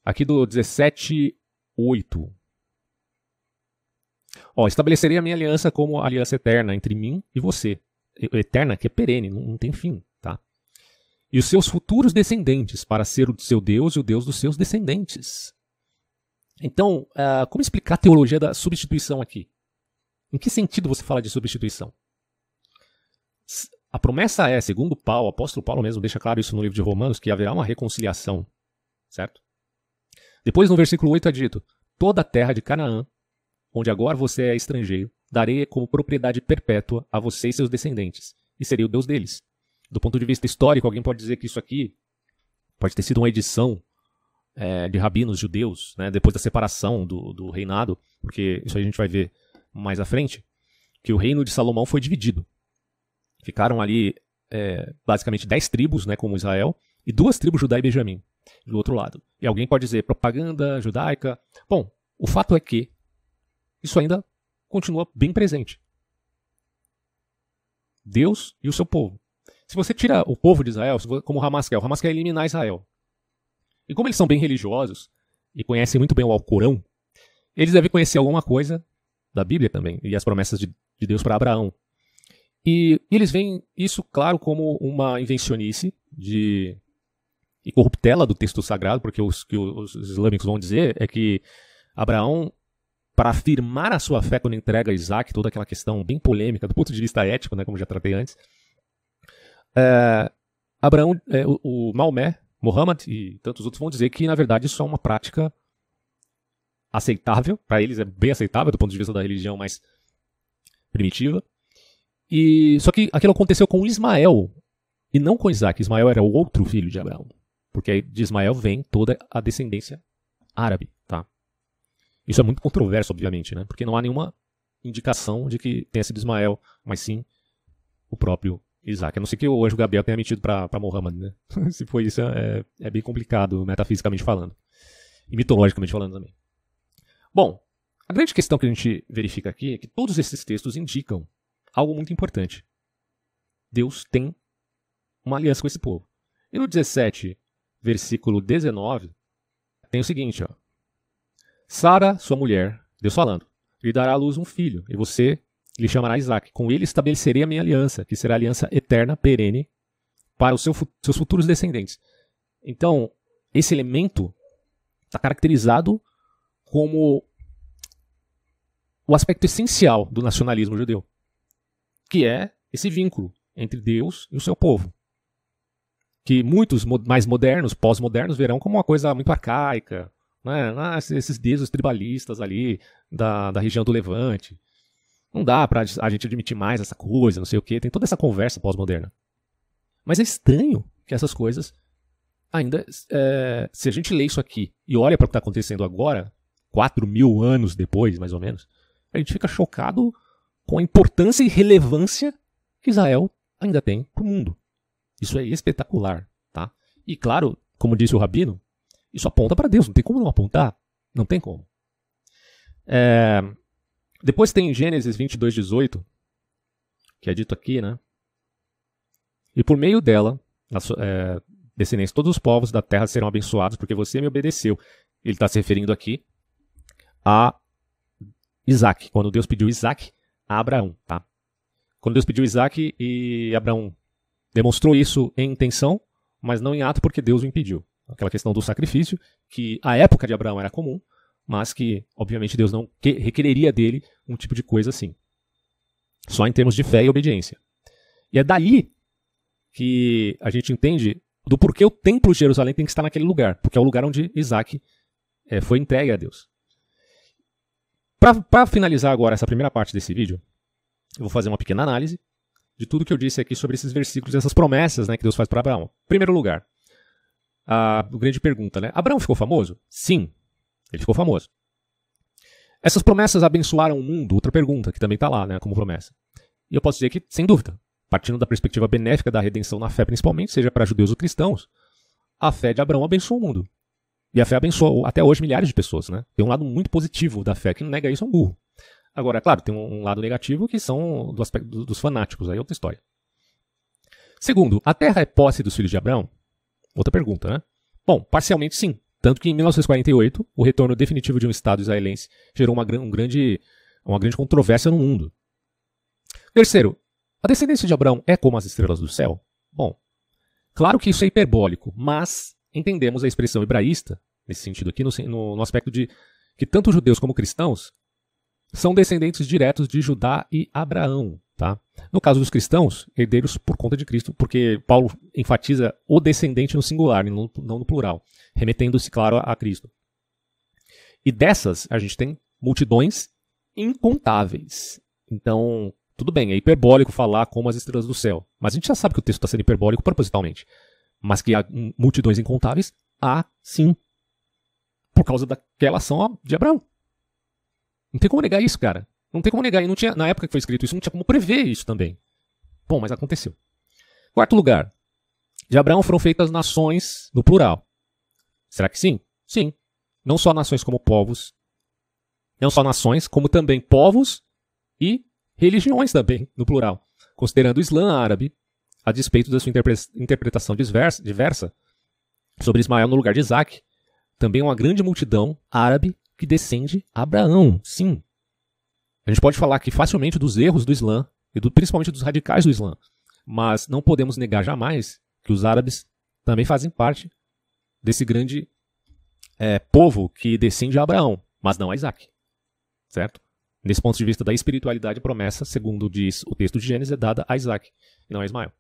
aqui do 17.8. Ó, estabelecerei a minha aliança como aliança eterna entre mim e você. Eterna, que é perene, não, não tem fim? E os seus futuros descendentes, para ser o seu Deus e o Deus dos seus descendentes. Então, uh, como explicar a teologia da substituição aqui? Em que sentido você fala de substituição? A promessa é, segundo Paulo, o apóstolo Paulo mesmo deixa claro isso no livro de Romanos, que haverá uma reconciliação, certo? Depois no versículo 8 é dito: Toda a terra de Canaã, onde agora você é estrangeiro, darei como propriedade perpétua a você e seus descendentes, e serei o Deus deles. Do ponto de vista histórico, alguém pode dizer que isso aqui pode ter sido uma edição é, de rabinos judeus, né, depois da separação do, do reinado, porque isso a gente vai ver mais à frente, que o reino de Salomão foi dividido. Ficaram ali é, basicamente dez tribos, né, como Israel, e duas tribos, Judá e Benjamim, do outro lado. E alguém pode dizer propaganda judaica. Bom, o fato é que isso ainda continua bem presente. Deus e o seu povo. Se você tira o povo de Israel, como Hamas quer, o Hamas quer eliminar Israel. E como eles são bem religiosos e conhecem muito bem o Alcorão, eles devem conhecer alguma coisa da Bíblia também e as promessas de, de Deus para Abraão. E, e eles veem isso, claro, como uma invencionice de e corruptela do texto sagrado, porque os que os islâmicos vão dizer é que Abraão, para afirmar a sua fé quando entrega Isaac, toda aquela questão bem polêmica do ponto de vista ético, né, como já tratei antes, é, Abraão, é, o, o Maomé, Muhammad e tantos outros vão dizer que, na verdade, isso é uma prática aceitável, para eles é bem aceitável do ponto de vista da religião mais primitiva, e só que aquilo aconteceu com Ismael e não com Isaac. Ismael era o outro filho de Abraão. porque de Ismael vem toda a descendência árabe, tá? Isso é muito controverso, obviamente, né? Porque não há nenhuma indicação de que tenha sido Ismael, mas sim o próprio Isaac. A não ser que o anjo Gabriel tenha mentido para Muhammad, né? Se foi isso, é, é bem complicado, metafisicamente falando. E mitologicamente falando também. Bom, a grande questão que a gente verifica aqui é que todos esses textos indicam algo muito importante. Deus tem uma aliança com esse povo. E no 17, versículo 19, tem o seguinte, ó. Sara, sua mulher, Deus falando, lhe dará à luz um filho, e você lhe chamará Isaac. Com ele estabelecerei a minha aliança, que será aliança eterna, perene, para os seu, seus futuros descendentes. Então, esse elemento está caracterizado como o aspecto essencial do nacionalismo judeu, que é esse vínculo entre Deus e o seu povo. Que muitos mais modernos, pós-modernos, verão como uma coisa muito arcaica, né? Ah, esses deuses tribalistas ali da, da região do Levante. Não dá para a gente admitir mais essa coisa, não sei o que. Tem toda essa conversa pós-moderna. Mas é estranho que essas coisas ainda. É, se a gente lê isso aqui e olha para o que está acontecendo agora, 4 mil anos depois, mais ou menos, a gente fica chocado com a importância e relevância que Israel ainda tem para o mundo. Isso é espetacular, tá? E claro, como disse o Rabino, isso aponta para Deus, não tem como não apontar, não tem como. É... Depois tem Gênesis 22, 18, que é dito aqui, né? E por meio dela, é, descendentes, todos os povos da terra serão abençoados, porque você me obedeceu. Ele está se referindo aqui a Isaac, quando Deus pediu Isaac a Abraão, tá? Quando Deus pediu Isaac e Abraão demonstrou isso em intenção, mas não em ato porque Deus o impediu. Aquela questão do sacrifício, que a época de Abraão era comum, mas que, obviamente, Deus não requereria dele um tipo de coisa assim. Só em termos de fé e obediência. E é daí que a gente entende do porquê o templo de Jerusalém tem que estar naquele lugar, porque é o lugar onde Isaac é, foi entregue a Deus. Para finalizar agora essa primeira parte desse vídeo, eu vou fazer uma pequena análise de tudo que eu disse aqui sobre esses versículos, essas promessas né, que Deus faz para Abraão. Primeiro lugar, a grande pergunta, né? Abraão ficou famoso? Sim, ele ficou famoso. Essas promessas abençoaram o mundo? Outra pergunta, que também está lá, né, como promessa. E eu posso dizer que, sem dúvida, partindo da perspectiva benéfica da redenção na fé, principalmente, seja para judeus ou cristãos, a fé de Abraão abençoou o mundo. E a fé abençoa até hoje milhares de pessoas, né? Tem um lado muito positivo da fé, que não nega isso é um burro. Agora, é claro, tem um lado negativo que são do aspecto dos fanáticos, aí é outra história. Segundo, a terra é posse dos filhos de Abraão? Outra pergunta, né? Bom, parcialmente sim. Tanto que em 1948, o retorno definitivo de um Estado israelense gerou uma, um grande, uma grande controvérsia no mundo. Terceiro, a descendência de Abraão é como as estrelas do céu? Bom, claro que isso é hiperbólico, mas entendemos a expressão hebraísta, nesse sentido aqui, no, no, no aspecto de que tanto judeus como cristãos são descendentes diretos de Judá e Abraão. No caso dos cristãos, herdeiros por conta de Cristo, porque Paulo enfatiza o descendente no singular, não, no plural, remetendo-se, claro, a Cristo. E dessas, a gente tem multidões incontáveis. Então, tudo bem, é hiperbólico falar como as estrelas do céu, mas a gente já sabe que o texto está sendo hiperbólico propositalmente. Mas que há multidões incontáveis, há sim. Por causa daquela ação de Abraão. Não tem como negar isso, cara. Não tem como negar. E não tinha, na época que foi escrito isso, não tinha como prever isso também. Bom, mas aconteceu. Quarto lugar. De Abraão foram feitas nações no plural. Será que sim? Sim. Não só nações como povos. Não só nações, como também povos e religiões também, no plural. Considerando o Islã árabe, a despeito da sua interpretação diversa, diversa sobre Ismael no lugar de Isaac, também uma grande multidão árabe que descende Abraão, sim. A gente pode falar aqui facilmente dos erros do Islã, e do, principalmente dos radicais do Islã, mas não podemos negar jamais que os árabes também fazem parte desse grande é, povo que descende a Abraão, mas não a Isaac. Certo? Nesse ponto de vista da espiritualidade, a promessa, segundo diz o texto de Gênesis, é dada a Isaac e não a Ismael.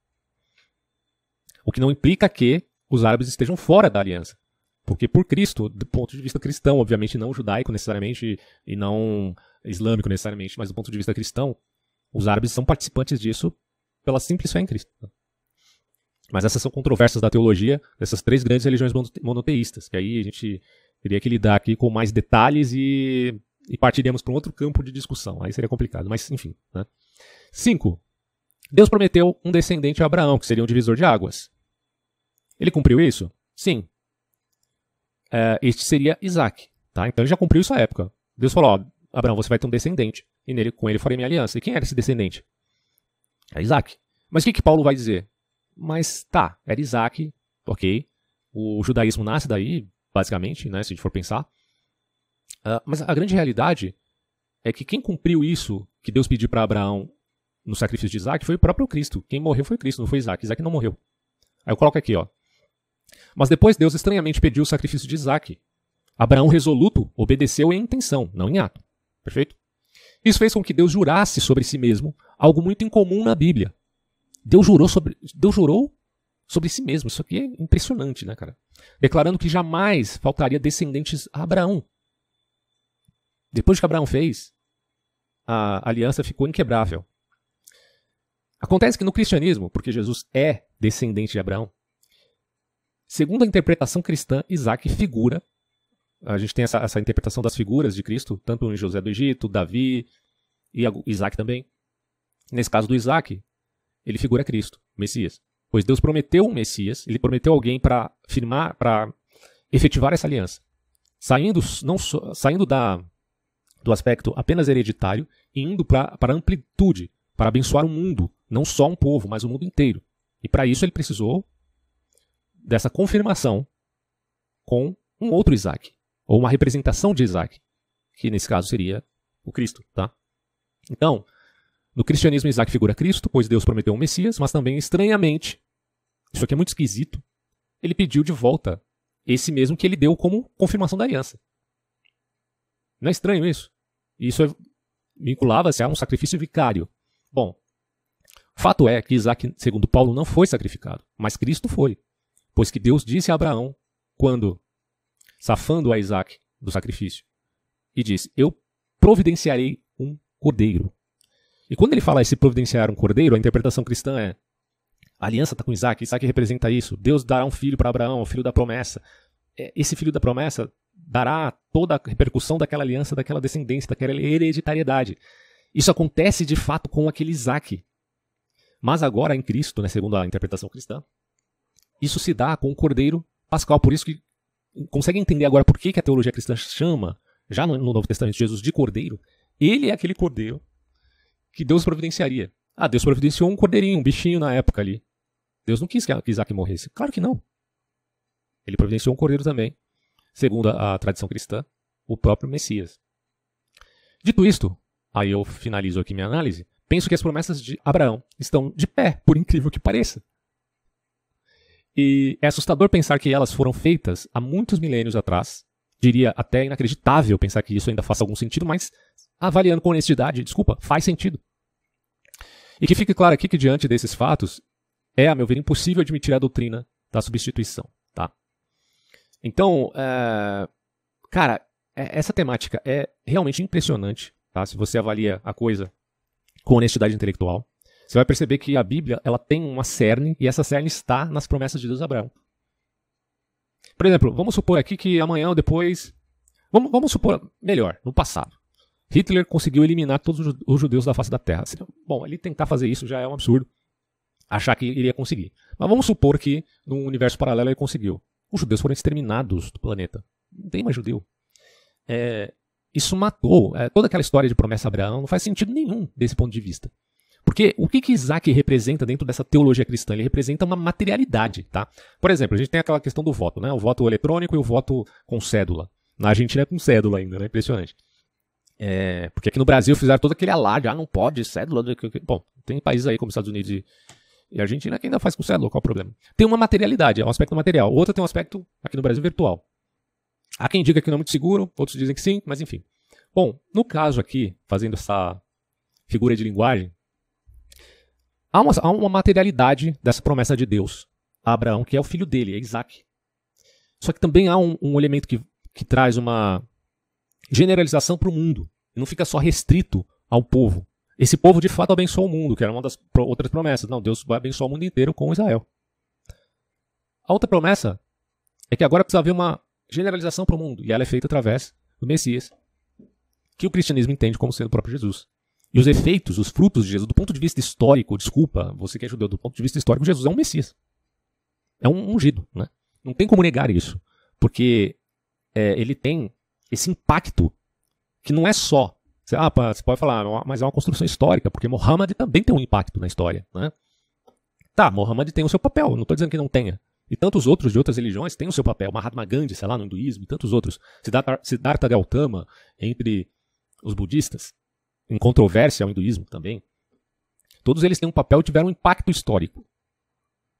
O que não implica que os árabes estejam fora da aliança. Porque por Cristo, do ponto de vista cristão, obviamente não judaico necessariamente e não islâmico necessariamente, mas do ponto de vista cristão, os árabes são participantes disso pela simples fé em Cristo. Mas essas são controvérsias da teologia dessas três grandes religiões monoteístas, que aí a gente teria que lidar aqui com mais detalhes e, e partiríamos para um outro campo de discussão. Aí seria complicado, mas enfim. Né? Cinco. Deus prometeu um descendente a Abraão, que seria um divisor de águas. Ele cumpriu isso? Sim. É, este seria Isaac. Tá? Então ele já cumpriu isso à época. Deus falou: ó, Abraão, você vai ter um descendente, e nele, com ele farei minha aliança. E quem era esse descendente? É Isaac. Mas o que, que Paulo vai dizer? Mas tá, era Isaac, ok. O judaísmo nasce daí, basicamente, né, se a gente for pensar. Uh, mas a grande realidade é que quem cumpriu isso que Deus pediu para Abraão no sacrifício de Isaac foi o próprio Cristo. Quem morreu foi Cristo, não foi Isaac. Isaac não morreu. Aí eu coloco aqui, ó. Mas depois Deus estranhamente pediu o sacrifício de Isaac. Abraão resoluto obedeceu em intenção, não em ato. Perfeito? Isso fez com que Deus jurasse sobre si mesmo algo muito incomum na Bíblia. Deus jurou sobre, Deus jurou sobre si mesmo. Isso aqui é impressionante, né, cara? Declarando que jamais faltaria descendentes a Abraão. Depois que Abraão fez, a aliança ficou inquebrável. Acontece que no cristianismo, porque Jesus é descendente de Abraão, segundo a interpretação cristã, Isaac figura. A gente tem essa, essa interpretação das figuras de Cristo, tanto em José do Egito, Davi e Isaac também. Nesse caso do Isaac, ele figura Cristo, Messias. Pois Deus prometeu um Messias, ele prometeu alguém para firmar, para efetivar essa aliança. Saindo, não so, saindo da, do aspecto apenas hereditário e indo para a amplitude, para abençoar o mundo, não só um povo, mas o mundo inteiro. E para isso ele precisou dessa confirmação com um outro Isaac, ou uma representação de Isaac, que nesse caso seria o Cristo, tá? Então, no cristianismo, Isaac figura Cristo, pois Deus prometeu um Messias, mas também, estranhamente, isso aqui é muito esquisito, ele pediu de volta esse mesmo que ele deu como confirmação da aliança. Não é estranho isso? Isso é, vinculava-se a um sacrifício vicário. Bom, fato é que Isaac, segundo Paulo, não foi sacrificado, mas Cristo foi. Pois que Deus disse a Abraão, quando, safando a Isaac do sacrifício, e disse: Eu providenciarei um cordeiro e quando ele fala esse providenciar um cordeiro, a interpretação cristã é a aliança está com Isaac, Isaac representa isso. Deus dará um filho para Abraão, o filho da promessa. É, esse filho da promessa dará toda a repercussão daquela aliança, daquela descendência, daquela hereditariedade. Isso acontece de fato com aquele Isaac. Mas agora em Cristo, né, segundo a interpretação cristã, isso se dá com o cordeiro pascal. Por isso que consegue entender agora por que, que a teologia cristã chama, já no Novo Testamento, Jesus de cordeiro. Ele é aquele cordeiro que Deus providenciaria. Ah, Deus providenciou um cordeirinho, um bichinho na época ali. Deus não quis que Isaac morresse. Claro que não. Ele providenciou um cordeiro também, segundo a, a tradição cristã, o próprio Messias. Dito isto, aí eu finalizo aqui minha análise, penso que as promessas de Abraão estão de pé, por incrível que pareça. E é assustador pensar que elas foram feitas há muitos milênios atrás. Diria até inacreditável pensar que isso ainda faça algum sentido, mas avaliando com honestidade, desculpa, faz sentido. E que fique claro aqui que, diante desses fatos, é, a meu ver, impossível admitir a doutrina da substituição. Tá? Então, é... cara, é, essa temática é realmente impressionante. Tá? Se você avalia a coisa com honestidade intelectual, você vai perceber que a Bíblia ela tem uma cerne e essa cerne está nas promessas de Deus a Abraão. Por exemplo, vamos supor aqui que amanhã ou depois. Vamos, vamos supor, melhor, no passado. Hitler conseguiu eliminar todos os judeus da face da Terra. Bom, ele tentar fazer isso já é um absurdo. Achar que iria conseguir. Mas vamos supor que num universo paralelo ele conseguiu. Os judeus foram exterminados do planeta. Não tem mais judeu. É, isso matou. É, toda aquela história de promessa a Abraão não faz sentido nenhum desse ponto de vista. Porque o que, que Isaac representa dentro dessa teologia cristã? Ele representa uma materialidade, tá? Por exemplo, a gente tem aquela questão do voto, né? O voto eletrônico e o voto com cédula. Na Argentina é com cédula ainda, né? Impressionante. É, porque aqui no Brasil fizeram todo aquele alarde, ah, não pode, cédula. Bom, tem países aí como Estados Unidos e, e Argentina que ainda faz com cédula, qual é o problema? Tem uma materialidade, é um aspecto material. Outra tem um aspecto, aqui no Brasil, virtual. Há quem diga que não é muito seguro, outros dizem que sim, mas enfim. Bom, no caso aqui, fazendo essa figura de linguagem, há uma, há uma materialidade dessa promessa de Deus a Abraão, que é o filho dele, é Isaac. Só que também há um, um elemento que, que traz uma, generalização para o mundo. Não fica só restrito ao povo. Esse povo de fato abençoou o mundo, que era uma das outras promessas. Não, Deus vai abençoar o mundo inteiro com Israel. A outra promessa é que agora precisa haver uma generalização para o mundo, e ela é feita através do Messias, que o cristianismo entende como sendo o próprio Jesus. E os efeitos, os frutos de Jesus, do ponto de vista histórico, desculpa, você que é judeu, do ponto de vista histórico, Jesus é um Messias. É um ungido, né? Não tem como negar isso. Porque é, ele tem esse impacto que não é só. Ah, você pode falar, mas é uma construção histórica, porque Mohammed também tem um impacto na história. Né? Tá, Mohammed tem o seu papel, não estou dizendo que não tenha. E tantos outros de outras religiões têm o seu papel. Mahatma Gandhi, sei lá, no hinduísmo, e tantos outros. Siddhartha, Siddhartha Gautama, entre os budistas, em controvérsia ao hinduísmo também. Todos eles têm um papel e tiveram um impacto histórico.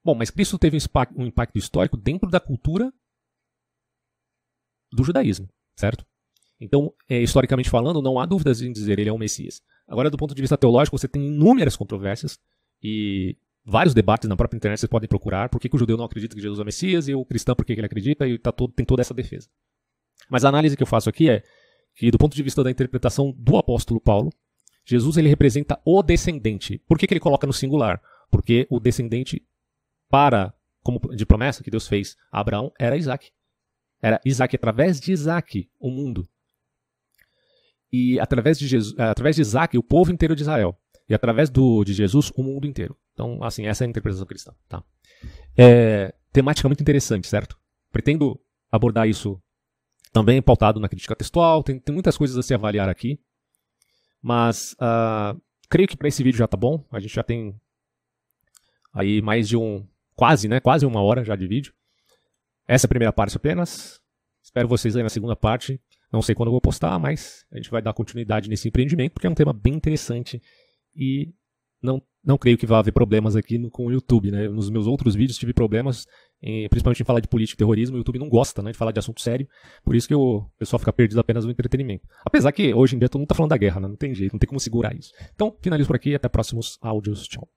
Bom, mas Cristo teve um impacto histórico dentro da cultura do judaísmo, certo? Então, é, historicamente falando, não há dúvidas em dizer ele é o Messias. Agora, do ponto de vista teológico, você tem inúmeras controvérsias e vários debates na própria internet vocês podem procurar. Por que, que o judeu não acredita que Jesus é o Messias e o cristão por que, que ele acredita e tá todo, tem toda essa defesa. Mas a análise que eu faço aqui é que, do ponto de vista da interpretação do apóstolo Paulo, Jesus ele representa o descendente. Por que, que ele coloca no singular? Porque o descendente para como de promessa que Deus fez a Abraão era Isaac. Era Isaac através de Isaac o mundo. E através de, Jesus, através de Isaac o povo inteiro de Israel. E através do, de Jesus o mundo inteiro. Então, assim, essa é a interpretação cristã. Tá? É, temática muito interessante, certo? Pretendo abordar isso também pautado na crítica textual. Tem, tem muitas coisas a se avaliar aqui. Mas uh, creio que para esse vídeo já tá bom. A gente já tem aí mais de um. Quase, né? Quase uma hora já de vídeo. Essa é a primeira parte apenas. Espero vocês aí na segunda parte. Não sei quando eu vou postar, mas a gente vai dar continuidade nesse empreendimento, porque é um tema bem interessante e não, não creio que vá haver problemas aqui no, com o YouTube. Né? Nos meus outros vídeos tive problemas, principalmente em falar de política e terrorismo. O YouTube não gosta né, de falar de assunto sério, por isso que o pessoal fica perdido apenas no entretenimento. Apesar que hoje em dia todo mundo está falando da guerra, né? não tem jeito, não tem como segurar isso. Então, finalizo por aqui até próximos áudios. Tchau.